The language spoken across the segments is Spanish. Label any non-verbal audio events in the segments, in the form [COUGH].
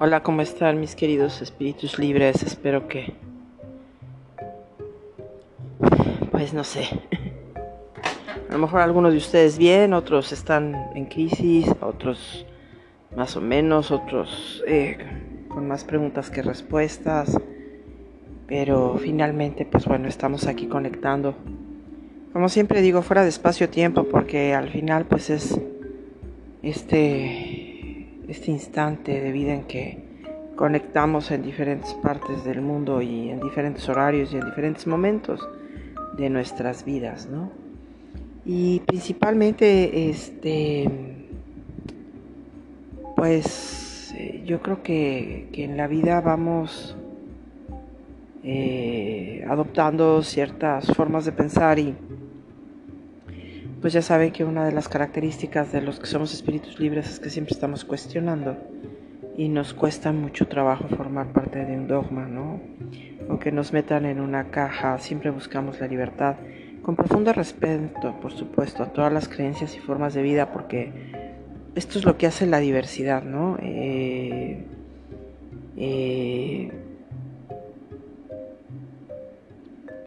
Hola, ¿cómo están mis queridos espíritus libres? Espero que... Pues no sé. A lo mejor algunos de ustedes bien, otros están en crisis, otros más o menos, otros eh, con más preguntas que respuestas. Pero finalmente, pues bueno, estamos aquí conectando. Como siempre digo, fuera de espacio-tiempo, porque al final pues es este este instante de vida en que conectamos en diferentes partes del mundo y en diferentes horarios y en diferentes momentos de nuestras vidas, ¿no? Y principalmente, este, pues eh, yo creo que, en la vida vamos eh, adoptando ciertas formas de pensar y pues ya saben que una de las características de los que somos espíritus libres es que siempre estamos cuestionando y nos cuesta mucho trabajo formar parte de un dogma, ¿no? O que nos metan en una caja, siempre buscamos la libertad, con profundo respeto, por supuesto, a todas las creencias y formas de vida, porque esto es lo que hace la diversidad, ¿no? Eh, eh,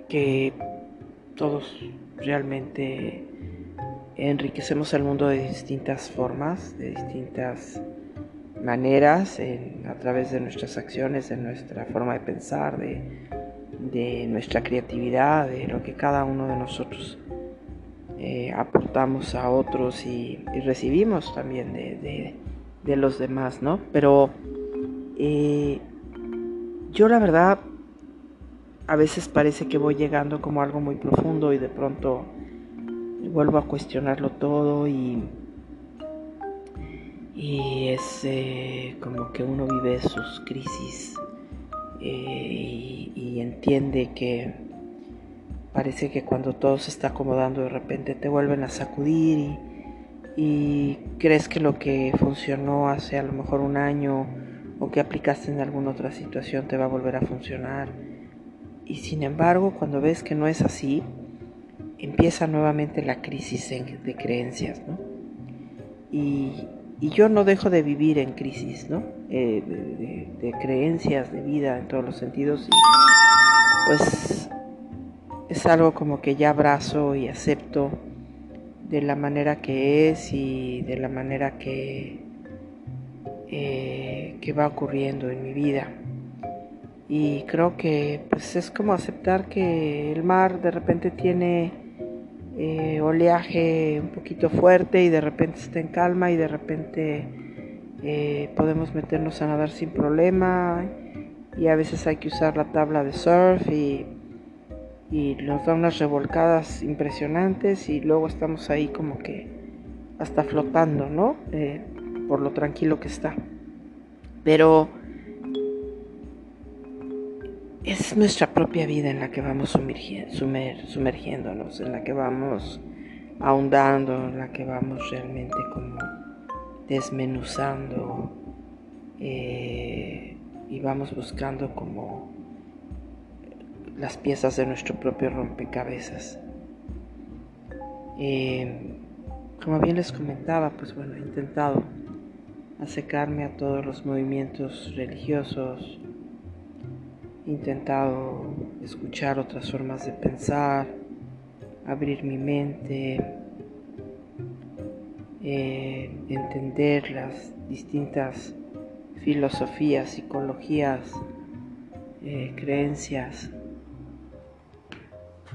que todos realmente enriquecemos el mundo de distintas formas, de distintas maneras, a través de nuestras acciones, de nuestra forma de pensar, de, nuestra creatividad, de lo que cada uno de nosotros eh, aportamos a otros y, recibimos también de, los demás, ¿no? Pero eh, yo la verdad a veces parece que voy llegando como algo muy profundo y de pronto vuelvo a cuestionarlo todo y, y es eh, como que uno vive sus crisis eh, y, entiende que parece que cuando todo se está acomodando de repente te vuelven a sacudir y, y crees que lo que funcionó hace a lo mejor un año o que aplicaste en alguna otra situación te va a volver a funcionar. Y sin embargo, cuando ves que no es así, empieza nuevamente la crisis de creencias, ¿no? Y, yo no dejo de vivir en crisis, ¿no? Eh, de, creencias, de vida en todos los sentidos. Y pues es algo como que ya abrazo y acepto de la manera que es y de la manera que, eh, que va ocurriendo en mi vida. Y creo que pues es como aceptar que el mar de repente tiene eh, oleaje un poquito fuerte y de repente está en calma y de repente eh, podemos meternos a nadar sin problema y a veces hay que usar la tabla de surf y, nos da unas revolcadas impresionantes y luego estamos ahí como que hasta flotando, ¿no? Eh, por lo tranquilo que está. Pero es nuestra propia vida en la que vamos sumergiéndonos, en la que vamos ahondando, en la que vamos realmente como desmenuzando eh, y vamos buscando como las piezas de nuestro propio rompecabezas. Eh, como bien les comentaba, pues bueno, he intentado acercarme a todos los movimientos religiosos, intentado escuchar otras formas de pensar, abrir mi mente, eh, entender las distintas filosofías, psicologías, eh, creencias.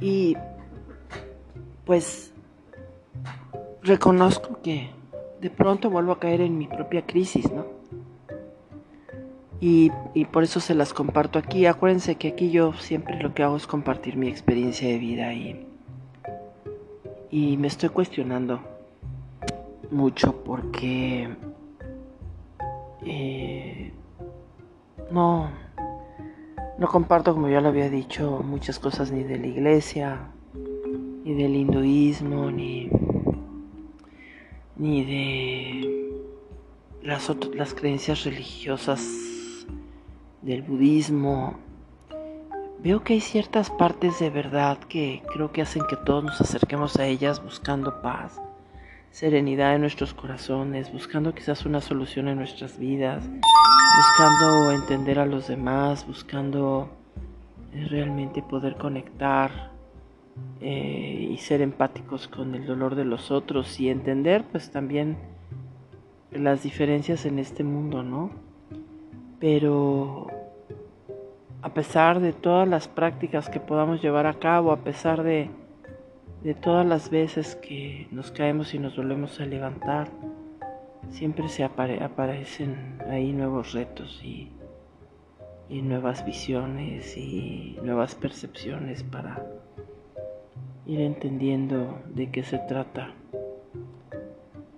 Y pues reconozco que de pronto vuelvo a caer en mi propia crisis, ¿no? Y, por eso se las comparto aquí. Acuérdense que aquí yo siempre lo que hago es compartir mi experiencia de vida y, y me estoy cuestionando mucho porque eh, no, no comparto, como ya lo había dicho, muchas cosas ni de la iglesia, ni del hinduismo, ni, ni de las, las creencias religiosas del budismo, veo que hay ciertas partes de verdad que creo que hacen que todos nos acerquemos a ellas buscando paz, serenidad en nuestros corazones, buscando quizás una solución en nuestras vidas, buscando entender a los demás, buscando eh, realmente poder conectar eh, y ser empáticos con el dolor de los otros y entender pues también las diferencias en este mundo, ¿no? Pero a pesar de todas las prácticas que podamos llevar a cabo, a pesar de, de todas las veces que nos caemos y nos volvemos a levantar, siempre se aparecen ahí nuevos retos y, y nuevas visiones y nuevas percepciones para ir entendiendo de qué se trata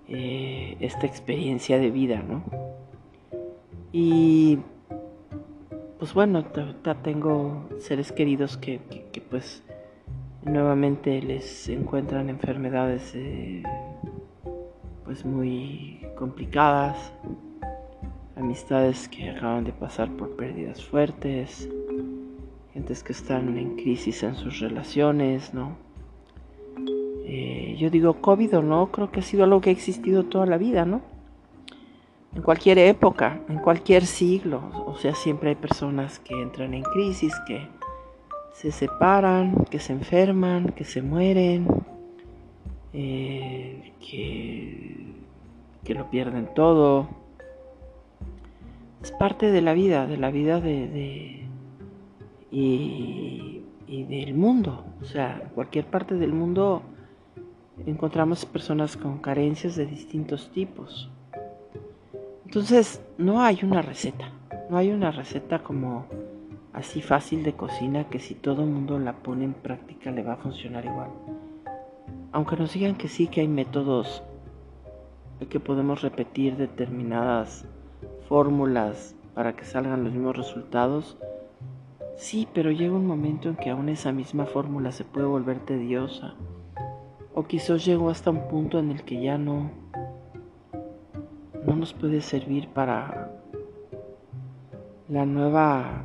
eh, esta experiencia de vida, ¿no? Y pues bueno, tengo seres queridos que, pues nuevamente les encuentran enfermedades eh, pues muy complicadas, amistades que acaban de pasar por pérdidas fuertes, gentes que están en crisis en sus relaciones, ¿no? Eh, yo digo COVID o no, creo que ha sido algo que ha existido toda la vida, ¿no? En cualquier época, en cualquier siglo, o sea, siempre hay personas que entran en crisis, que se separan, que se enferman, que se mueren, eh, que, que, lo pierden todo. Es parte de la vida, de la vida de, y, y del mundo. O sea, en cualquier parte del mundo encontramos personas con carencias de distintos tipos. Entonces, no hay una receta, no hay una receta como así fácil de cocina que si todo el mundo la pone en práctica le va a funcionar igual. Aunque nos digan que sí, que hay métodos que podemos repetir determinadas fórmulas para que salgan los mismos resultados, sí, pero llega un momento en que aún esa misma fórmula se puede volver tediosa o quizás llegó hasta un punto en el que ya no, no nos puede servir para la nueva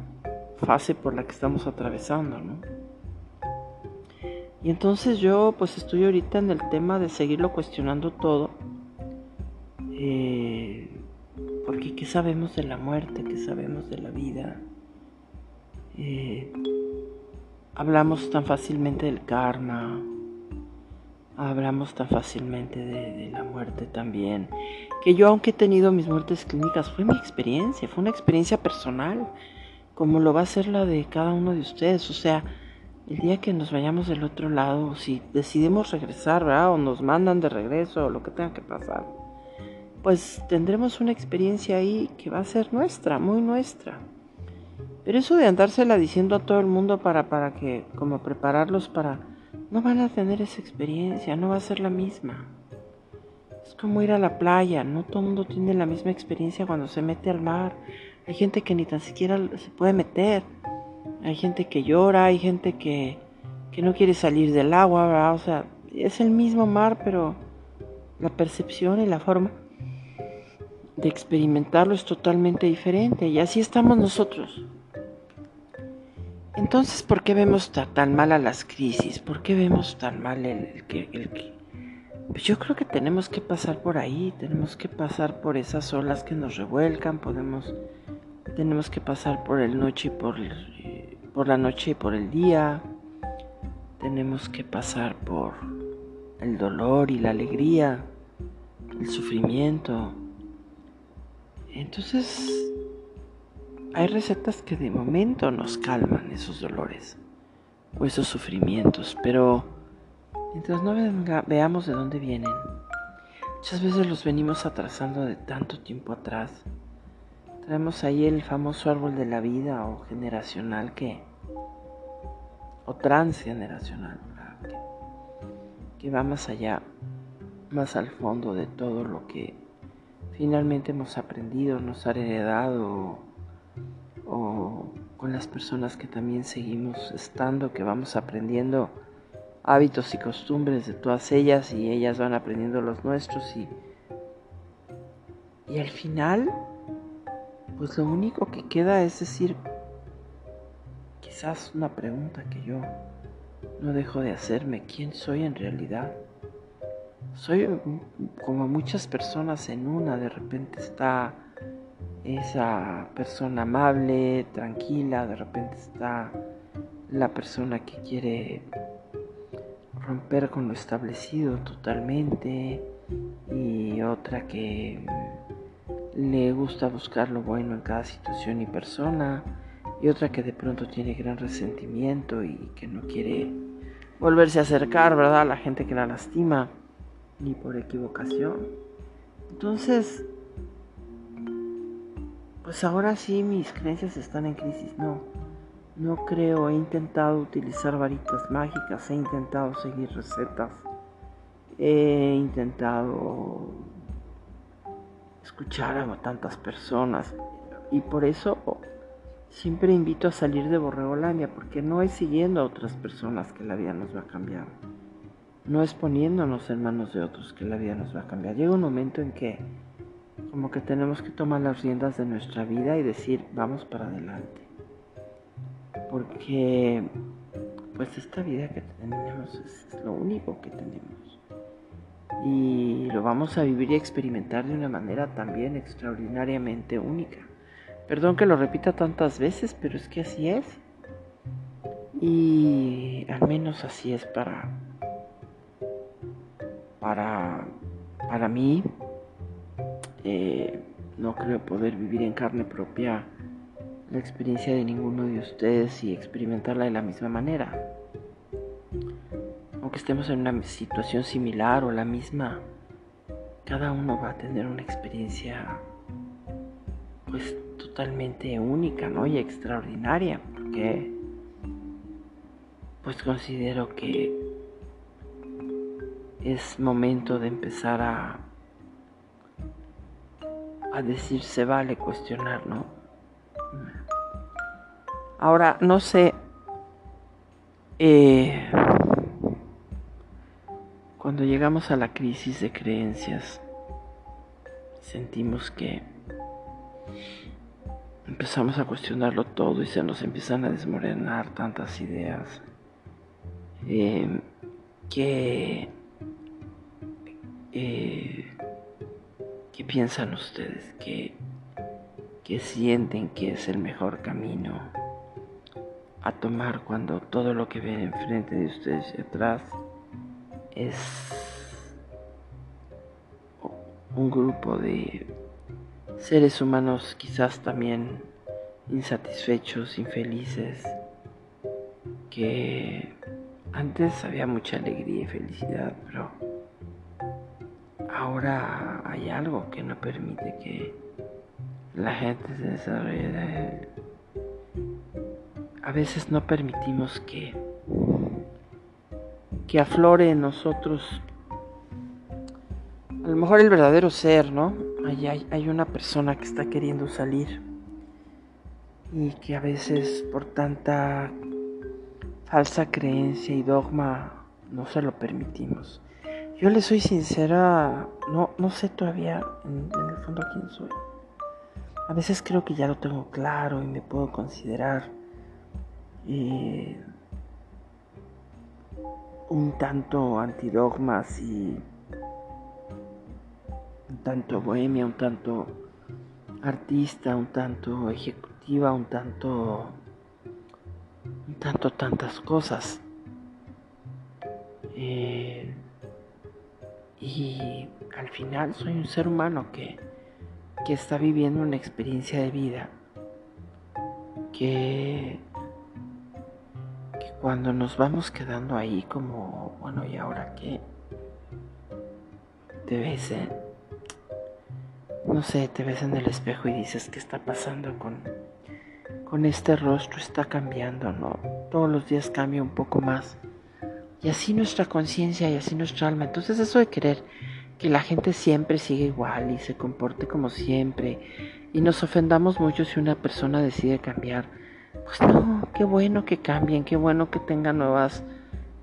fase por la que estamos atravesando, ¿no? Y entonces yo pues estoy ahorita en el tema de seguirlo cuestionando todo. Eh, porque ¿qué sabemos de la muerte? ¿Qué sabemos de la vida? Eh, hablamos tan fácilmente del karma, hablamos tan fácilmente de, la muerte también, que yo aunque he tenido mis muertes clínicas, fue mi experiencia, fue una experiencia personal, como lo va a ser la de cada uno de ustedes, o sea, el día que nos vayamos del otro lado, si decidimos regresar, ¿verdad? O nos mandan de regreso, o lo que tenga que pasar, pues tendremos una experiencia ahí que va a ser nuestra, muy nuestra. Pero eso de andársela diciendo a todo el mundo para, para que, como prepararlos para no van a tener esa experiencia, no va a ser la misma. Es como ir a la playa, no todo el mundo tiene la misma experiencia cuando se mete al mar. Hay gente que ni tan siquiera se puede meter. Hay gente que llora, hay gente que, que no quiere salir del agua. O sea, es el mismo mar, pero la percepción y la forma de experimentarlo es totalmente diferente. Y así estamos nosotros. Entonces, ¿por qué vemos tan mal a las crisis? ¿Por qué vemos tan mal el, que... El Pues yo creo que tenemos que pasar por ahí, tenemos que pasar por esas olas que nos revuelcan, podemos, tenemos que pasar por el noche y por, por la noche y por el día, tenemos que pasar por el dolor y la alegría, el sufrimiento. Entonces, hay recetas que de momento nos calman esos dolores o esos sufrimientos, pero mientras no veamos de dónde vienen, muchas veces los venimos atrasando de tanto tiempo atrás. Traemos ahí el famoso árbol de la vida o generacional que, o transgeneracional, que, que va más allá, más al fondo de todo lo que finalmente hemos aprendido, nos ha heredado o con las personas que también seguimos estando, que vamos aprendiendo hábitos y costumbres de todas ellas y ellas van aprendiendo los nuestros y, y al final pues lo único que queda es decir quizás una pregunta que yo no dejo de hacerme, ¿quién soy en realidad? soy como muchas personas en una, de repente está esa persona amable, tranquila, de repente está la persona que quiere romper con lo establecido totalmente y otra que le gusta buscar lo bueno en cada situación y persona y otra que de pronto tiene gran resentimiento y que no quiere volverse a acercar, ¿verdad? A la gente que la lastima ni por equivocación. Entonces, pues ahora sí mis creencias están en crisis, no. No creo, he intentado utilizar varitas mágicas, he intentado seguir recetas, he intentado escuchar a tantas personas y por eso siempre invito a salir de Borregolandia porque no es siguiendo a otras personas que la vida nos va a cambiar, no es poniéndonos en manos de otros que la vida nos va a cambiar. Llega un momento en que como que tenemos que tomar las riendas de nuestra vida y decir vamos para adelante porque pues esta vida que tenemos es, lo único que tenemos y lo vamos a vivir y experimentar de una manera también extraordinariamente única. Perdón que lo repita tantas veces, pero es que así es. Y al menos así es para para para mí. Eh, no creo poder vivir en carne propia la experiencia de ninguno de ustedes y experimentarla de la misma manera. Aunque estemos en una situación similar o la misma, cada uno va a tener una experiencia pues totalmente única, ¿no? Y extraordinaria, porque pues considero que es momento de empezar a a decir se vale cuestionar, ¿no? Ahora, no sé, eh, cuando llegamos a la crisis de creencias, sentimos que empezamos a cuestionarlo todo y se nos empiezan a desmorenar tantas ideas eh, que eh, ¿qué piensan ustedes? que sienten que es el mejor camino? a tomar cuando todo lo que ven enfrente de ustedes y atrás es un grupo de seres humanos quizás también insatisfechos, infelices, que antes había mucha alegría y felicidad, pero ahora hay algo que no permite que la gente se desarrolle a veces no permitimos que, que aflore en nosotros a lo mejor el verdadero ser, ¿no? Hay, hay, una persona que está queriendo salir y que a veces por tanta falsa creencia y dogma no se lo permitimos. Yo le soy sincera, no, no sé todavía en, el fondo quién soy. A veces creo que ya lo tengo claro y me puedo considerar y un tanto antidogmas y un tanto bohemia, un tanto artista, un tanto ejecutiva, un tanto un tanto tantas cosas. Eh, y al final soy un ser humano que, que está viviendo una experiencia de vida que cuando nos vamos quedando ahí como, bueno, ¿y ahora qué? Te ves en, no sé, te ves en el espejo y dices, ¿qué está pasando con, con este rostro? Está cambiando, ¿no? Todos los días cambia un poco más. Y así nuestra conciencia y así nuestra alma. Entonces eso de querer que la gente siempre siga igual y se comporte como siempre y nos ofendamos mucho si una persona decide cambiar pues no, qué bueno que cambien, qué bueno que tengan nuevas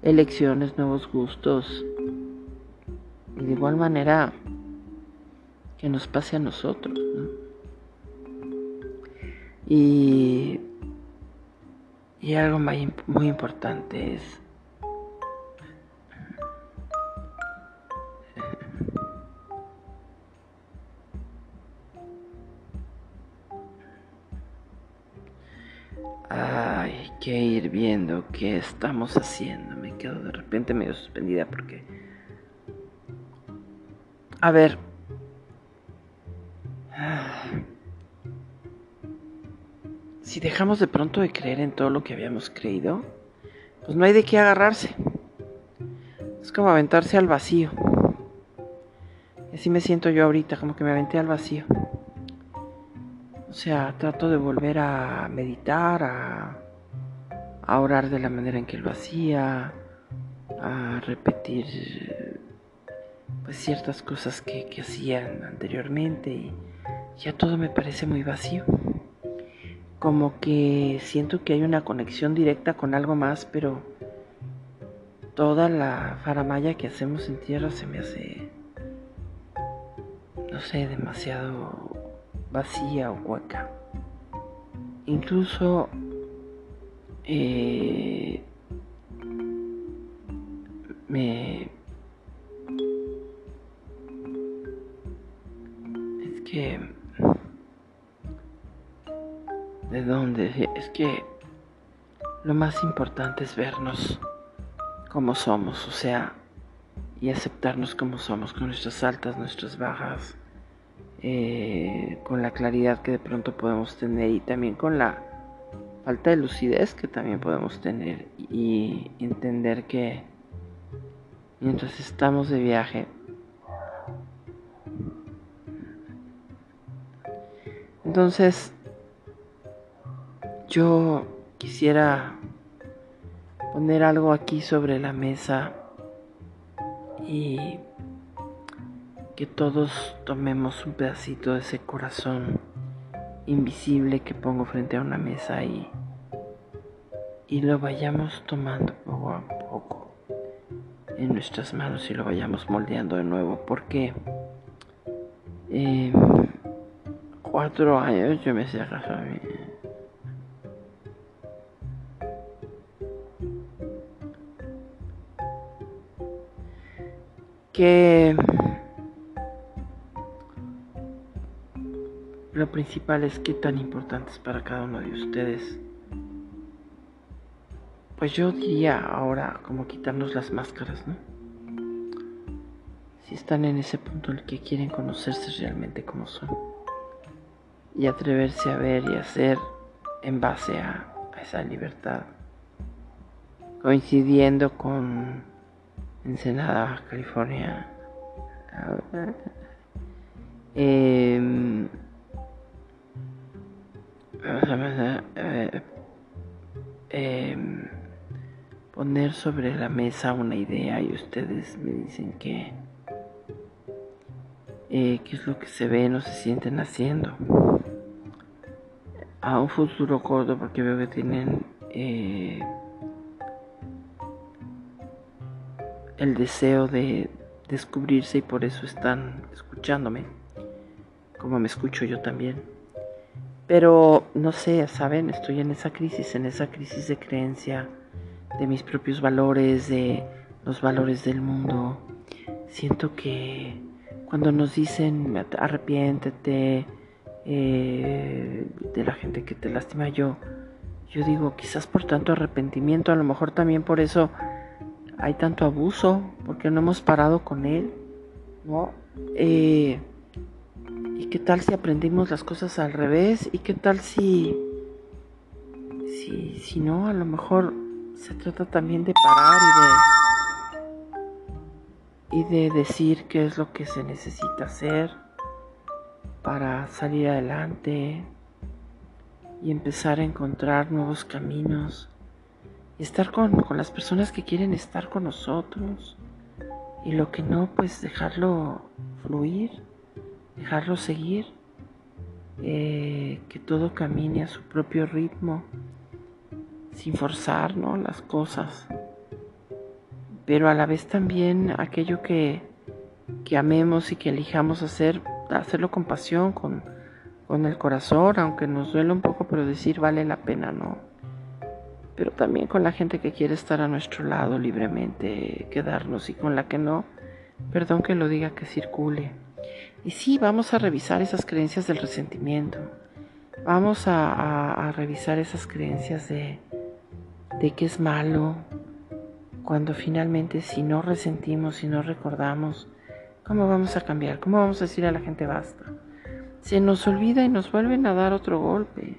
elecciones, nuevos gustos. De igual manera que nos pase a nosotros. Y, y algo muy, muy importante es que ir viendo qué estamos haciendo. Me quedo de repente medio suspendida porque... A ver. [SIGHS] Si dejamos de pronto de creer en todo lo que habíamos creído, pues no hay de qué agarrarse. Es como aventarse al vacío. Y así me siento yo ahorita, como que me aventé al vacío. O sea, trato de volver a meditar, a, orar de la manera en que lo hacía, a repetir pues ciertas cosas que, que hacían anteriormente y ya todo me parece muy vacío. Como que siento que hay una conexión directa con algo más, pero toda la faramaya que hacemos en tierra se me hace, no sé, demasiado vacía o hueca. Incluso eh, me... Es que... ¿De dónde? Es que lo más importante es vernos como somos, o sea, y aceptarnos como somos, con nuestras altas, nuestras bajas, eh, con la claridad que de pronto podemos tener y también con la falta de lucidez que también podemos tener y entender que mientras estamos de viaje entonces yo quisiera poner algo aquí sobre la mesa y que todos tomemos un pedacito de ese corazón invisible que pongo frente a una mesa y, y lo vayamos tomando poco a poco en nuestras manos y lo vayamos moldeando de nuevo porque eh, cuatro años yo me sé a mí. que Lo principal es qué tan importante es para cada uno de ustedes. Pues yo diría ahora como quitarnos las máscaras, ¿no? Si están en ese punto en el que quieren conocerse realmente como son. Y atreverse a ver y hacer en base a, esa libertad. Coincidiendo con Ensenada, California. [LAUGHS] Eh, eh, poner sobre la mesa una idea y ustedes me dicen que eh, qué es lo que se ve, no se sienten haciendo. A un futuro corto porque veo que tienen eh, el deseo de descubrirse y por eso están escuchándome como me escucho yo también pero no sé, ¿saben? Estoy en esa crisis, en esa crisis de creencia de mis propios valores, de los valores del mundo. Siento que cuando nos dicen arrepiéntete eh, de la gente que te lastima, yo, yo digo, quizás por tanto arrepentimiento, a lo mejor también por eso hay tanto abuso, porque no hemos parado con él, ¿no? Eh, ¿Y qué tal si aprendimos las cosas al revés? ¿Y qué tal si, si, si no, a lo mejor se trata también de parar y de, y de decir qué es lo que se necesita hacer para salir adelante y empezar a encontrar nuevos caminos y estar con, con las personas que quieren estar con nosotros y lo que no, pues dejarlo fluir dejarlo seguir, eh, que todo camine a su propio ritmo, sin forzar ¿no? las cosas, pero a la vez también aquello que, que amemos y que elijamos hacer, hacerlo con pasión, con, con el corazón, aunque nos duele un poco, pero decir vale la pena, ¿no? Pero también con la gente que quiere estar a nuestro lado libremente, quedarnos y con la que no, perdón que lo diga, que circule. Y sí, vamos a revisar esas creencias del resentimiento. Vamos a, revisar esas creencias de, de que es malo, cuando finalmente si no resentimos, si no recordamos, ¿cómo vamos a cambiar? ¿Cómo vamos a decir a la gente basta? Se nos olvida y nos vuelven a dar otro golpe.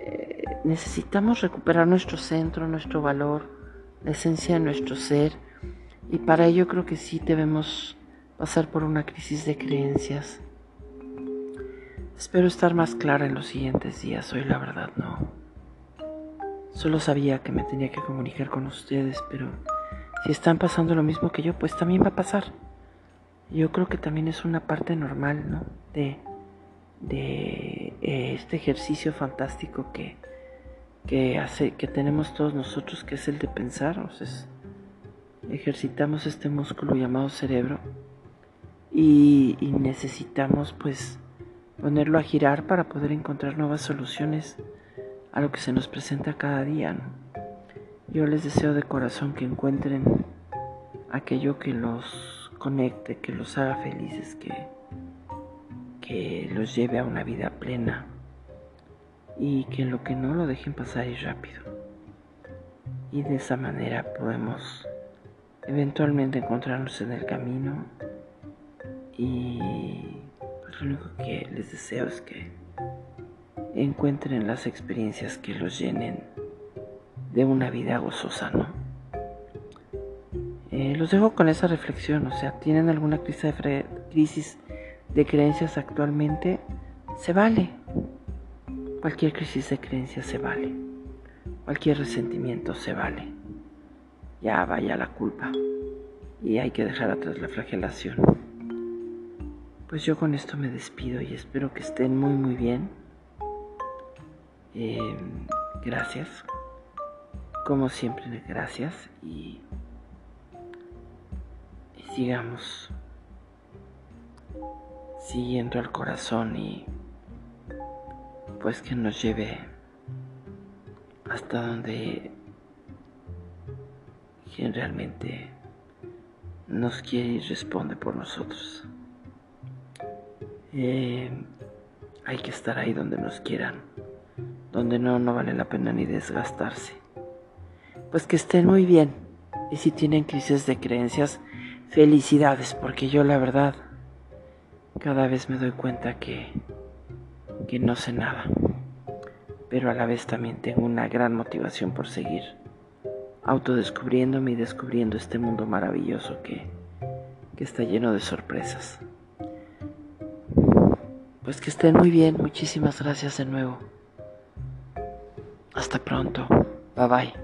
Eh, necesitamos recuperar nuestro centro, nuestro valor, la esencia de nuestro ser. Y para ello creo que sí debemos pasar por una crisis de creencias. Espero estar más clara en los siguientes días. Hoy la verdad no. Solo sabía que me tenía que comunicar con ustedes, pero si están pasando lo mismo que yo, pues también va a pasar. Yo creo que también es una parte normal, ¿no? De, de eh, este ejercicio fantástico que, que hace, que tenemos todos nosotros, que es el de pensar. O sea, ejercitamos este músculo llamado cerebro y, necesitamos, pues, ponerlo a girar para poder encontrar nuevas soluciones a lo que se nos presenta cada día. Yo les deseo de corazón que encuentren aquello que los conecte, que los haga felices, que, que los lleve a una vida plena y que lo que no lo dejen pasar y rápido. Y de esa manera podemos eventualmente encontrarnos en el camino y lo único que les deseo es que encuentren las experiencias que los llenen de una vida gozosa, ¿no? Eh, los dejo con esa reflexión, o sea, ¿tienen alguna crisis de, crisis de creencias actualmente? Se vale. Cualquier crisis de creencias se vale. Cualquier resentimiento se vale. Ya vaya la culpa. Y hay que dejar atrás la flagelación. Pues yo con esto me despido y espero que estén muy muy bien. Em, gracias. Como siempre, gracias y, y sigamos siguiendo al corazón y pues que nos lleve hasta donde quien realmente nos quiere y responde por nosotros. Eh, hay que estar ahí donde nos quieran, donde no, no vale la pena ni desgastarse. Pues que estén muy bien. Y si tienen crisis de creencias, felicidades, porque yo la verdad cada vez me doy cuenta que, que no sé nada. Pero a la vez también tengo una gran motivación por seguir autodescubriéndome y descubriendo este mundo maravilloso que, que está lleno de sorpresas. Pues que estén muy bien. Muchísimas gracias de nuevo. Hasta pronto. Bye bye.